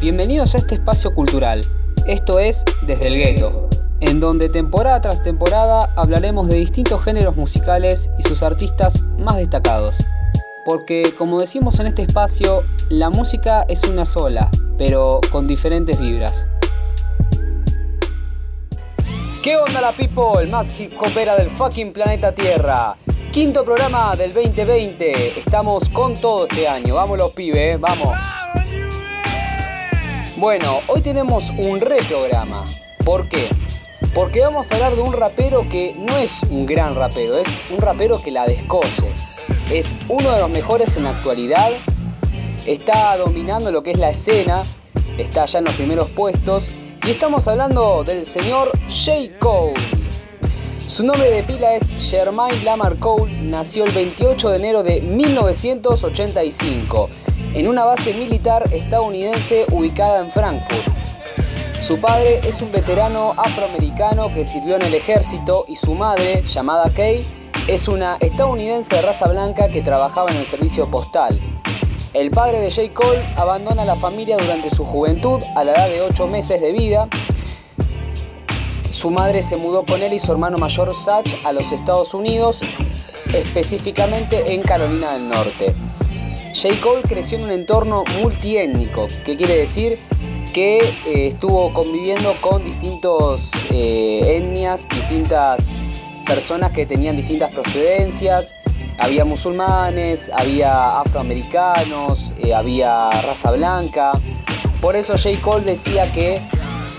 Bienvenidos a este espacio cultural. Esto es Desde el Gueto, en donde temporada tras temporada hablaremos de distintos géneros musicales y sus artistas más destacados. Porque, como decimos en este espacio, la música es una sola, pero con diferentes vibras. ¿Qué onda la people? Más hip hopera del fucking planeta Tierra. Quinto programa del 2020. Estamos con todo este año. Vamos los pibes, vamos. Bueno, hoy tenemos un reprograma. ¿Por qué? Porque vamos a hablar de un rapero que no es un gran rapero, es un rapero que la descoce. Es uno de los mejores en la actualidad. Está dominando lo que es la escena. Está ya en los primeros puestos. Y estamos hablando del señor J. Cole. Su nombre de pila es Jermaine Lamar Cole. Nació el 28 de enero de 1985 en una base militar estadounidense ubicada en Frankfurt. Su padre es un veterano afroamericano que sirvió en el ejército y su madre, llamada Kay, es una estadounidense de raza blanca que trabajaba en el servicio postal. El padre de J. Cole abandona la familia durante su juventud a la edad de 8 meses de vida. Su madre se mudó con él y su hermano mayor Satch a los Estados Unidos, específicamente en Carolina del Norte. J. Cole creció en un entorno multiétnico, que quiere decir que eh, estuvo conviviendo con distintas eh, etnias, distintas personas que tenían distintas procedencias. Había musulmanes, había afroamericanos, eh, había raza blanca. Por eso J. Cole decía que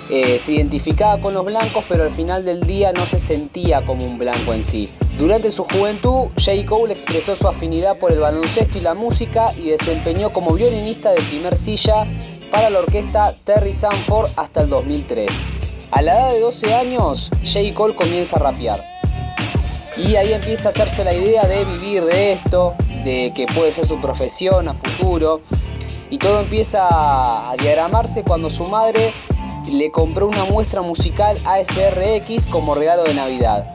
se identificaba con los blancos, pero al final del día no se sentía como un blanco en sí. Durante su juventud, J. Cole expresó su afinidad por el baloncesto y la música y desempeñó como violinista de primer silla para la orquesta Terry Sanford hasta el 2003. A la edad de 12 años, J. Cole comienza a rapear. Y ahí empieza a hacerse la idea de vivir de esto, de que puede ser su profesión a futuro. Y todo empieza a diagramarse cuando su madre le compró una muestra musical ASRX como regalo de Navidad.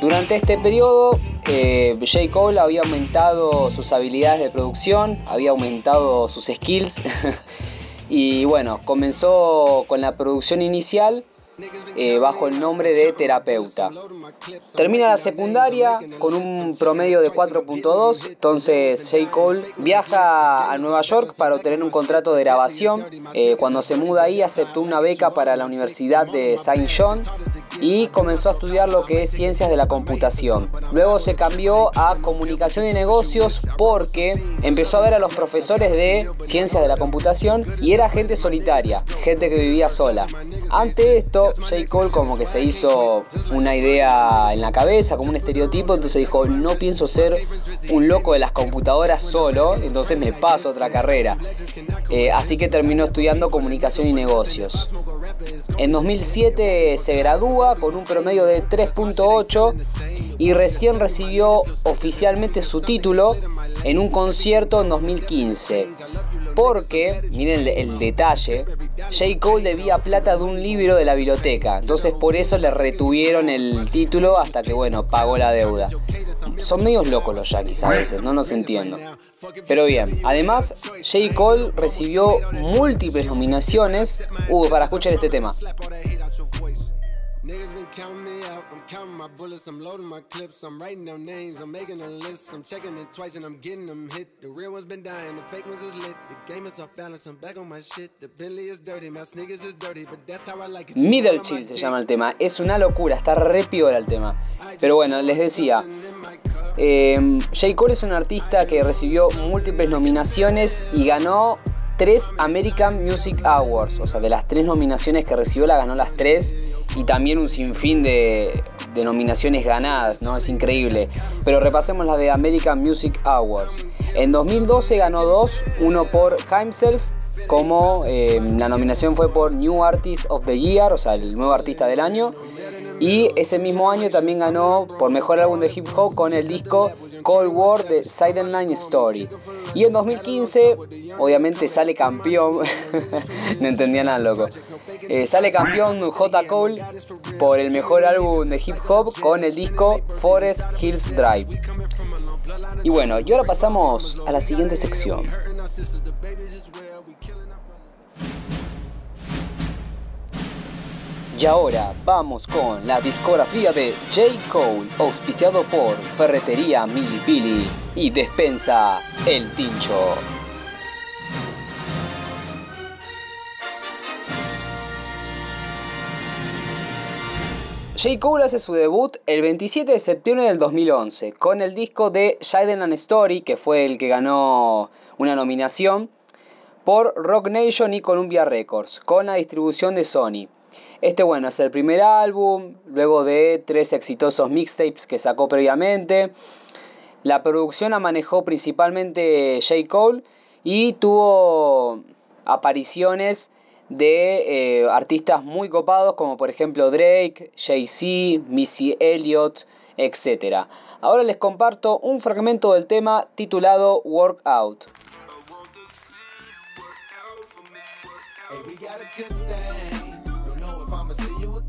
Durante este periodo, eh, J. Cole había aumentado sus habilidades de producción, había aumentado sus skills y bueno, comenzó con la producción inicial eh, bajo el nombre de terapeuta. Termina la secundaria con un promedio de 4.2, entonces J. Cole viaja a Nueva York para obtener un contrato de grabación. Eh, cuando se muda ahí aceptó una beca para la Universidad de St. John y comenzó a estudiar lo que es ciencias de la computación. Luego se cambió a comunicación y negocios porque empezó a ver a los profesores de ciencias de la computación y era gente solitaria, gente que vivía sola. Ante esto, J. Cole como que se hizo una idea en la cabeza, como un estereotipo, entonces dijo, no pienso ser un loco de las computadoras solo, entonces me paso otra carrera. Eh, así que terminó estudiando comunicación y negocios. En 2007 se gradúa con un promedio de 3.8 y recién recibió oficialmente su título en un concierto en 2015. Porque, miren el, detalle, J. Cole debía plata de un libro de la biblioteca. Entonces por eso le retuvieron el título hasta que, bueno, pagó la deuda. Son medios locos los Yankees a veces, no nos entiendo. Pero bien, además J. Cole recibió múltiples nominaciones para escuchar este tema. Counting my bullets, I'm loading my clips, I'm writing down names, I'm making a list, I'm checking it twice and I'm getting them hit. The real ones been dying, the fake ones is lit. The game is off balance, I'm back on my shit. The Bentley is dirty, my sneakers is dirty, but that's how I like it. Middle Chill se llama el tema. Es una locura, está re piola el tema. Pero bueno, les decía. Eh, J. Cole es un artista que recibió múltiples nominaciones y ganó tres American Music Awards, o sea, de las tres nominaciones que recibió, la ganó las tres y también un sinfín de, de nominaciones ganadas, ¿no? Es increíble. Pero repasemos la de American Music Awards. En 2012 ganó dos, uno por Himself, como eh, la nominación fue por New Artist of the Year, o sea, el nuevo artista del año. Y ese mismo año también ganó por mejor álbum de hip hop con el disco Cold War de Silent Night Story. Y en 2015, obviamente sale campeón, no entendía nada loco, eh, sale campeón J. Cole por el mejor álbum de hip hop con el disco Forest Hills Drive. Y bueno, y ahora pasamos a la siguiente sección. Y ahora vamos con la discografía de J. Cole, auspiciado por Ferretería Milipili y Despensa El Tincho. J. Cole hace su debut el 27 de septiembre del 2011 con el disco de Jaden and Story, que fue el que ganó una nominación por Rock Nation y Columbia Records, con la distribución de Sony. Este, bueno, es el primer álbum, luego de tres exitosos mixtapes que sacó previamente. La producción la manejó principalmente J. Cole y tuvo apariciones de eh, artistas muy copados como por ejemplo Drake, Jay-Z, Missy Elliott, etc. Ahora les comparto un fragmento del tema titulado Workout.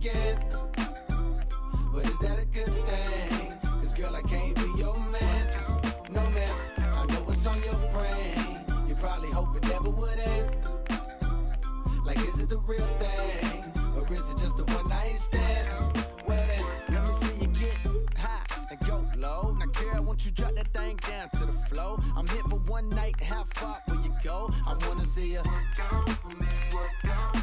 Again. But is that a good thing? Cause girl, I can't be your man. No man, I know what's on your brain. You probably hope it never would end. Like, is it the real thing? Or is it just a one night stand? Well then, let me see you get high and go low. Now girl, won't you drop that thing down to the flow? I'm here for one night, how far will you go? I wanna see you. High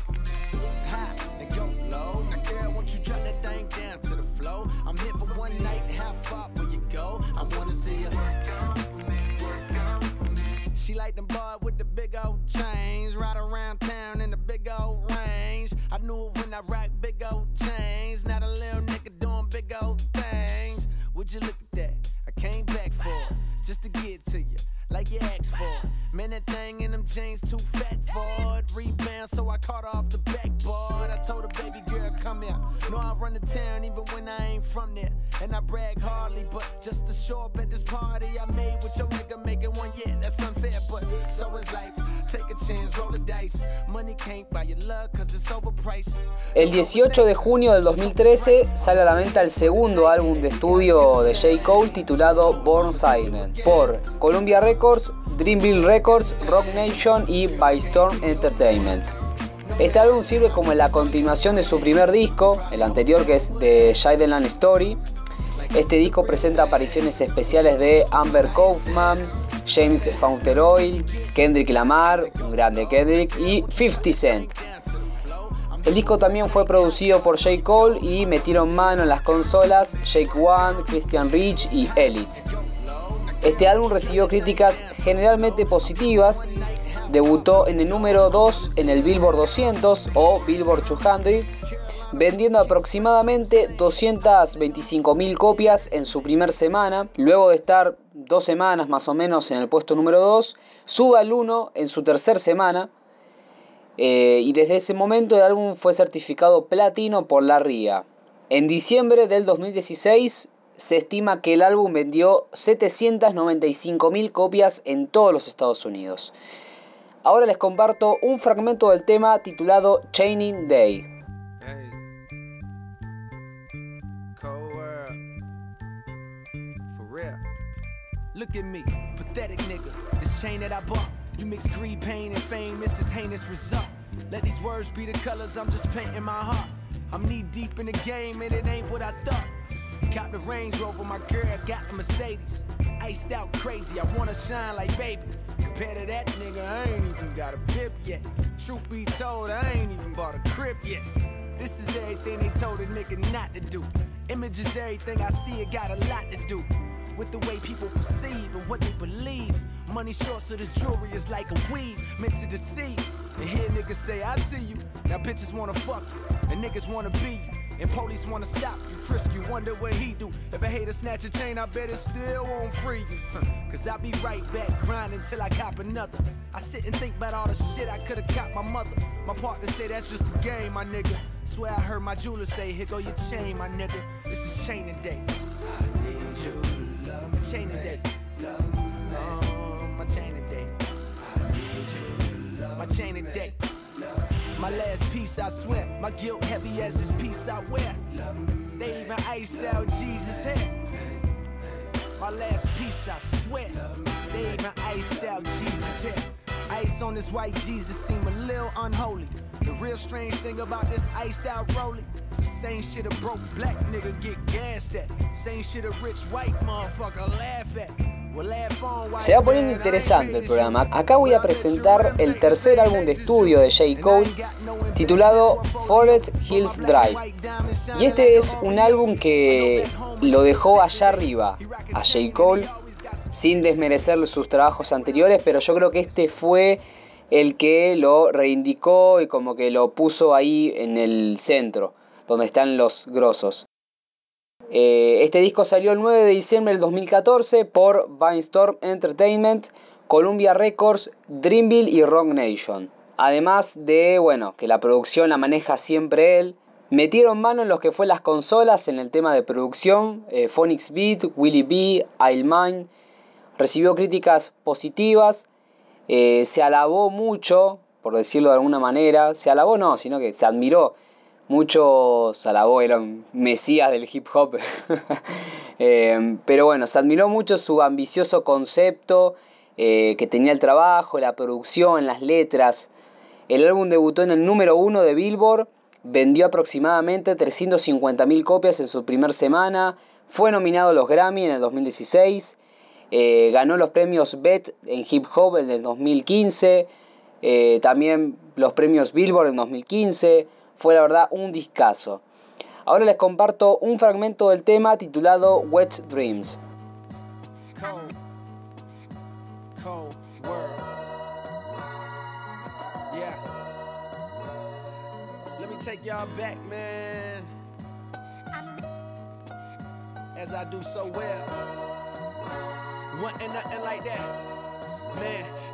like them boy with the big old chains, ride around town in the big old range. I knew it when I rock big old chains. Now the little nigga doing big old things. Would you look at that? I came back for it, just to get to you, like you asked for it. Man, that thing in them jeans too fat for it. Rebound, so I caught off the backboard. I told her, baby girl, come here. Know I run the town even when I ain't from there. And I brag hardly, but just to show up at this party I made with your nigga making one, yeah, that's unfair, but so is life. Take a chance, roll the dice. Money can't buy your love, cause it's overpriced. El 18 de junio del 2013 sale a la venta el segundo álbum de estudio de J. Cole titulado Born Silent por Columbia Records, Dreamville Records, Rock Nation y By Storm Entertainment. Este álbum sirve como la continuación de su primer disco, el anterior que es de Land Story. Este disco presenta apariciones especiales de Amber Kaufman, James Fauntleroy, Kendrick Lamar, un grande Kendrick, y 50 Cent. El disco también fue producido por J. Cole y metieron mano en las consolas Jake One, Christian Rich y Elite. Este álbum recibió críticas generalmente positivas, debutó en el número 2 en el Billboard 200 o Billboard 200, vendiendo aproximadamente 225.000 copias en su primer semana. Luego de estar dos semanas más o menos en el puesto número 2, sube al 1 en su tercer semana. Eh, y desde ese momento el álbum fue certificado platino por la RIA. En diciembre del 2016 se estima que el álbum vendió 795.000 copias en todos los Estados Unidos. Ahora les comparto un fragmento del tema titulado Chaining Day. Look at me, pathetic nigga. This chain that I bought. You mix greed, pain, and fame. This heinous result. Let these words be the colors I'm just painting my heart. I'm knee deep in the game, and it ain't what I thought. Got the Range Rover, my girl got the Mercedes. Iced out crazy, I wanna shine like baby. Compared to that nigga, I ain't even got a bib yet. Truth be told, I ain't even bought a crib yet. This is everything they told a nigga not to do. Image is everything I see, it got a lot to do with the way people perceive and what they believe. Money short, so this jewelry is like a weed meant to deceive. And hear niggas say, I see you. Now bitches wanna fuck you, and niggas wanna be you. And police wanna stop you, frisk you, wonder what he do. If I hate a hater snatch a chain, I bet it still won't free you. Cause I'll be right back, grinding till I cop another. I sit and think about all the shit I could've caught my mother. My partner say that's just the game, my nigga. Swear I heard my jeweler say, here go your chain, my nigga. This is chaining day. I need you to love me. Chaining day. Love me. My chaining day. I need you to love my chaining day. My last piece, I swear. My guilt heavy as this piece I wear. They even iced out Jesus' hair. My last piece, I swear. They even iced out Jesus' hair. Ice on this white Jesus seem a little unholy. The real strange thing about this iced out rolling. Same shit a broke black nigga get gassed at. Same shit a rich white motherfucker laugh at. Se va poniendo interesante el programa. Acá voy a presentar el tercer álbum de estudio de J. Cole, titulado Forest Hills Drive. Y este es un álbum que lo dejó allá arriba a J. Cole, sin desmerecer sus trabajos anteriores, pero yo creo que este fue el que lo reivindicó y como que lo puso ahí en el centro, donde están los grosos. Eh, este disco salió el 9 de diciembre del 2014 por Vinestorm Entertainment, Columbia Records, Dreamville y Rock Nation. Además de, bueno, que la producción la maneja siempre él. Metieron mano en lo que fue las consolas en el tema de producción, eh, Phonics Beat, Willie B, Mine. Recibió críticas positivas, eh, se alabó mucho, por decirlo de alguna manera, se alabó no, sino que se admiró Muchos alabó, eran mesías del hip hop. Eh, pero bueno, se admiró mucho su ambicioso concepto eh, que tenía el trabajo, la producción, las letras. El álbum debutó en el número uno de Billboard, vendió aproximadamente 350.000 copias en su primera semana, fue nominado a los Grammy en el 2016, eh, ganó los premios BET en hip hop en el 2015, también los premios Billboard en 2015 fue la verdad un discazo. Ahora les comparto un fragmento del tema titulado Wet Dreams.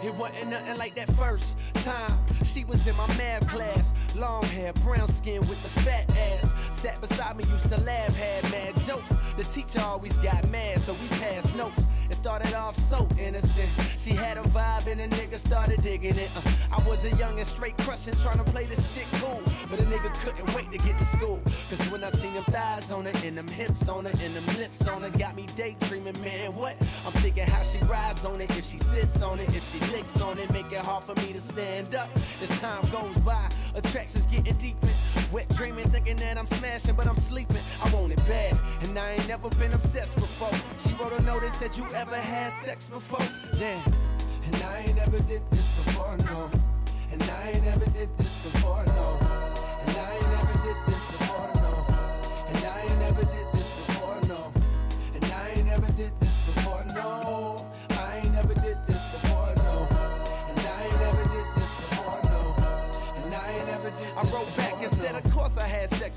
It wasn't nothing like that first time. She was in my math class. Long hair, brown skin with the fat ass. Sat beside me, used to laugh, had mad jokes. The teacher always got mad, so we passed notes. It started off so innocent. She had a vibe and a nigga started digging it. Uh, I was a young and straight crushing, trying to play this shit cool. But a nigga couldn't wait to get to school. Cause when I seen them thighs on it, and them hips on it, and them lips on it, got me daydreaming, man, what? I'm thinking how she rides on it, if she sits on it, if she licks on it, make it hard for me to stand up. As time goes by, attractions getting deeper. Wet dreaming, thinking that I'm smashing, but I'm sleeping. I want it bad, and I ain't never been obsessed before. She wrote a notice that you ever had sex before. Damn, and I ain't never did this before, no.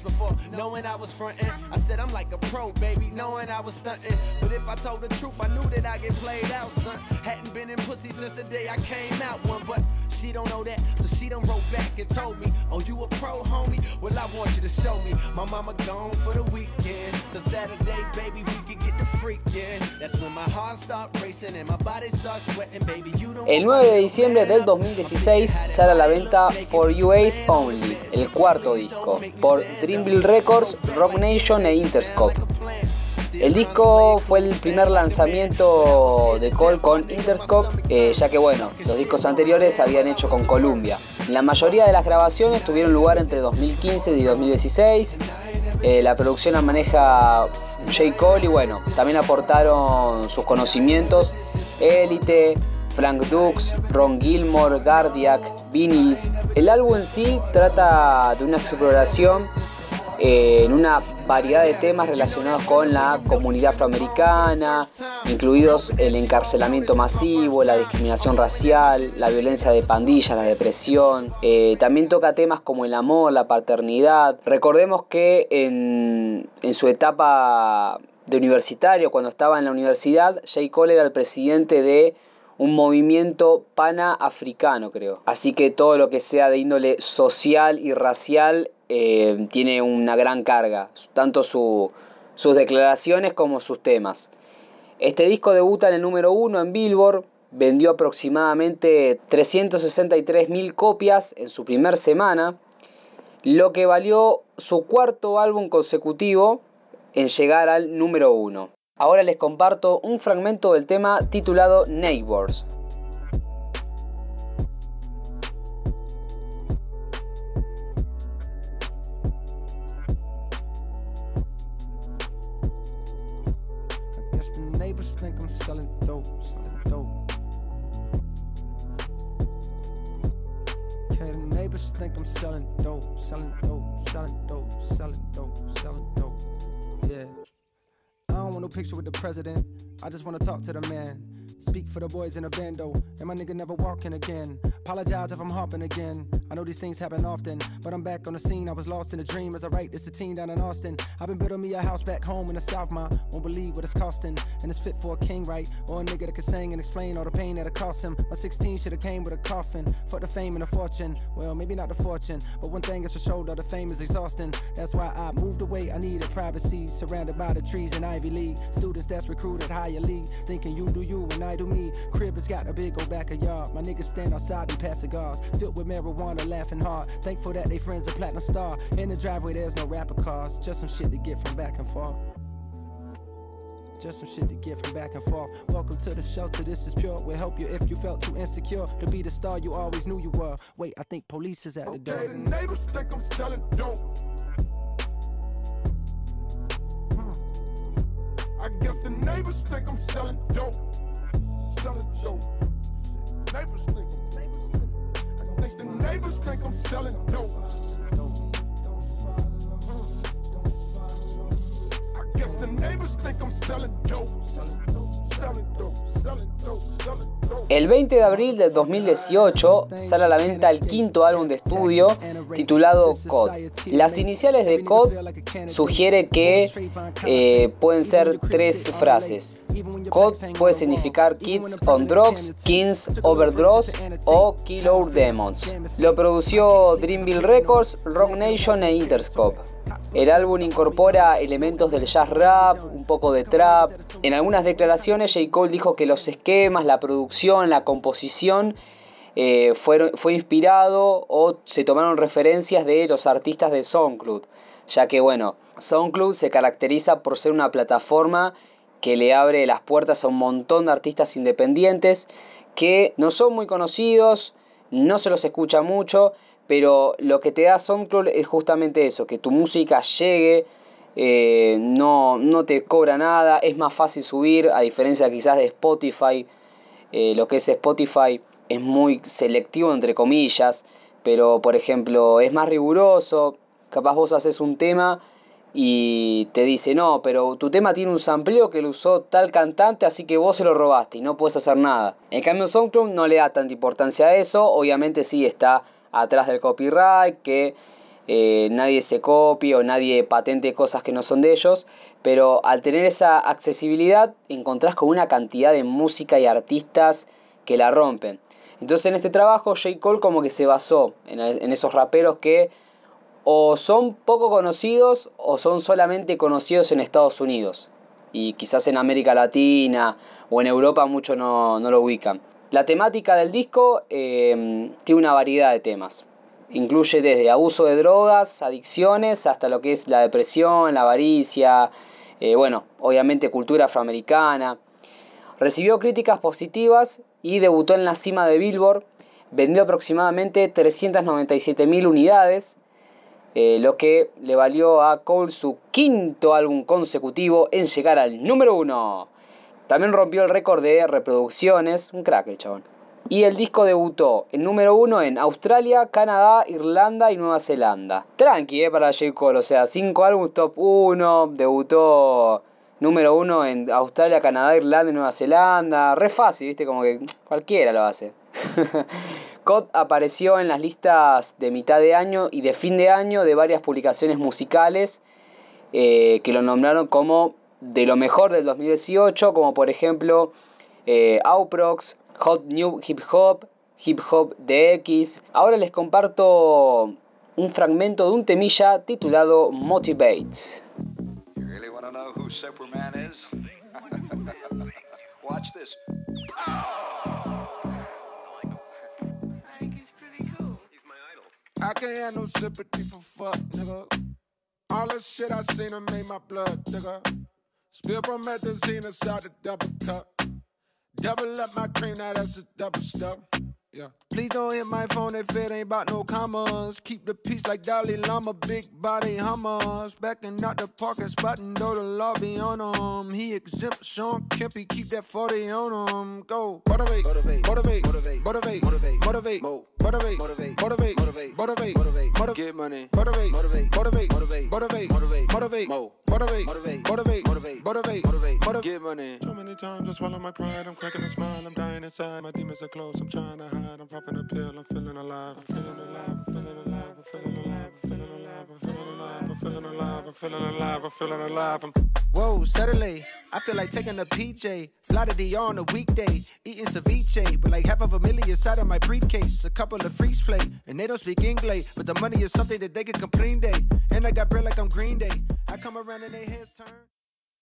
Before, knowing I was frontin'. I said I'm like a pro, baby, knowing I was stuntin'. But if I told the truth, I knew that I get played out, son. Hadn't been in pussy since the day I came out one, but don't know that, so she wrote back and told me, Oh, you a pro, homie? Well, I want you to show me. My mama gone for the weekend, so Saturday, baby, we can get the. That's when my heart racing my El 9 de diciembre del 2016 sale a la venta For UAs Only, el cuarto disco, por Dreamville Records, Rock Nation e Interscope. El disco fue el primer lanzamiento de Cole con Interscope, eh, ya que bueno, los discos anteriores se habían hecho con Columbia. La mayoría de las grabaciones tuvieron lugar entre 2015 y 2016. Eh, la producción la maneja J. Cole y bueno, también aportaron sus conocimientos Elite, Frank Dux, Ron Gilmore, Gardiac, Vinyls. El álbum en sí trata de una exploración en una variedad de temas relacionados con la comunidad afroamericana, incluidos el encarcelamiento masivo, la discriminación racial, la violencia de pandillas, la depresión. Eh, también toca temas como el amor, la paternidad. Recordemos que en, en su etapa de universitario, cuando estaba en la universidad, J. Cole era el presidente de un movimiento pana-africano, creo. Así que todo lo que sea de índole social y racial eh, tiene una gran carga, tanto sus declaraciones como sus temas. Este disco debuta en el número uno en Billboard, vendió aproximadamente 363.000 copias en su primer semana, lo que valió su cuarto álbum consecutivo en llegar al número uno. Ahora les comparto un fragmento del tema titulado Neighbors. For the boys in the bando, and my nigga never walking again. Apologize if I'm hopping again. I know these things happen often, but I'm back on the scene. I was lost in a dream as I write this a team down in Austin. I've been building me a house back home in the South, ma. Won't believe what it's costing, and it's fit for a king, right? Or a nigga that can sing and explain all the pain that it cost him. My 16 should have came with a coffin. Fuck the fame and the fortune. Well, maybe not the fortune, but one thing is for sure that the fame is exhausting. That's why I moved away. I needed privacy, surrounded by the trees in Ivy League. Students that's recruited higher league, thinking you do you and I do me. Crib has got a big old back of yard. My niggas stand outside and pass cigars, filled with marijuana, laughing hard. Thankful that they friends a platinum star. In the driveway, there's no rapper cars, just some shit to get from back and forth. Just some shit to get from back and forth. Welcome to the shelter, this is pure. We'll help you if you felt too insecure to be the star you always knew you were. Wait, I think police is at the door. Okay, the neighbors think I'm selling dope. Hmm. I guess the neighbors think I'm selling dope. Selling dope. Neighbors think I'm. Think the neighbors think I'm selling dope. Hmm. I guess the neighbors think I'm selling dope. El 20 de abril del 2018 sale a la venta el quinto álbum de estudio titulado COD. Las iniciales de COD sugiere que eh, pueden ser tres frases. COD puede significar Kids on Drugs, Kings Over Drugs o Kill Our Demons. Lo produció Dreamville Records, Rock Nation e Interscope. El álbum incorpora elementos del jazz rap, un poco de trap. En algunas declaraciones J. Cole dijo que los esquemas, la producción, la composición eh, fueron, fue inspirado o se tomaron referencias de los artistas de SoundCloud, ya que bueno, SoundCloud se caracteriza por ser una plataforma que le abre las puertas a un montón de artistas independientes que no son muy conocidos, no se los escucha mucho, pero lo que te da SoundCloud es justamente eso, que tu música llegue, eh, no, no te cobra nada, es más fácil subir, a diferencia quizás de Spotify, eh, lo que es Spotify es muy selectivo entre comillas, pero por ejemplo es más riguroso, capaz vos haces un tema y te dice, no, pero tu tema tiene un sampleo que lo usó tal cantante, así que vos se lo robaste y no puedes hacer nada. En cambio SoundCloud no le da tanta importancia a eso, obviamente sí está atrás del copyright, que eh, nadie se copie o nadie patente cosas que no son de ellos, pero al tener esa accesibilidad encontrás con una cantidad de música y artistas que la rompen. Entonces en este trabajo J. Cole como que se basó en, en esos raperos que o son poco conocidos o son solamente conocidos en Estados Unidos. Y quizás en América Latina o en Europa muchos no, no lo ubican. La temática del disco eh, tiene una variedad de temas. Incluye desde abuso de drogas, adicciones, hasta lo que es la depresión, la avaricia, eh, bueno, obviamente cultura afroamericana. Recibió críticas positivas y debutó en la cima de Billboard. Vendió aproximadamente 397.000 unidades, eh, lo que le valió a Cole su quinto álbum consecutivo en llegar al número uno. También rompió el récord de reproducciones, un crack el chabón. Y el disco debutó en número uno en Australia, Canadá, Irlanda y Nueva Zelanda. Tranqui, eh, para J. Cole, o sea, cinco álbumes top 1, debutó número uno en Australia, Canadá, Irlanda y Nueva Zelanda. Re fácil, viste, como que cualquiera lo hace. Cod apareció en las listas de mitad de año y de fin de año de varias publicaciones musicales eh, que lo nombraron como de lo mejor del 2018, como por ejemplo eh, Hot New Hip Hop, Hip Hop DX. Ahora les comparto un fragmento de un temilla titulado Motivate. Superman? Watch this. I can't have no sympathy for fuck, nigga. All the shit I seen done made my blood, nigga. Spill promethazine inside the double cup. Double up my cream, now that's a double stuff. Yeah. Please don't hit my phone if it ain't about no commas. Keep the peace like Dalai Lama, big body hummers. Backing out the parking spot and know the law be on him. He exempt Sean Kempy, keep that 40 on him. Go, motivate, motivate, motivate, motivate, motivate, motivate, motivate, Mo. motivate, motivate, motivate, motivate, motivate, motivate, motivate, get money, motivate, motivate, motivate, motivate, motivate, motivate, motivate, Mo. motivate, motivate, motivate, motivate, motivate, motivate, motivate, get money. Too many times I swallow my pride, I'm cracking a smile, I'm dying inside. My demons are close, I'm trying to hide. I'm popping a pill. I'm feeling alive. I'm feeling alive. I'm feeling alive. I'm feeling alive. I'm feeling alive. I'm feeling alive. I'm feeling alive. I'm feeling alive. I'm feeling alive. I'm Whoa, Saturday, I feel like taking a PJ. Fly to DR on a weekday, eating ceviche. But like half of a million inside of my briefcase. A couple of freeze play, and they don't speak English. But the money is something that they can complain day. And I got bread like I'm Green Day. I come around and they heads turn.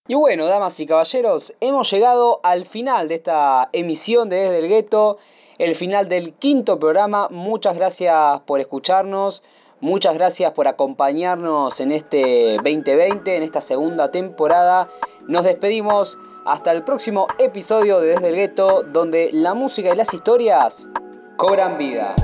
Y bueno, damas y caballeros, hemos llegado al final de esta emisión de Desde el Gueto, el final del quinto programa. Muchas gracias por escucharnos, muchas gracias por acompañarnos en este 2020, en esta segunda temporada. Nos despedimos hasta el próximo episodio de Desde el Gueto, donde la música y las historias cobran vida.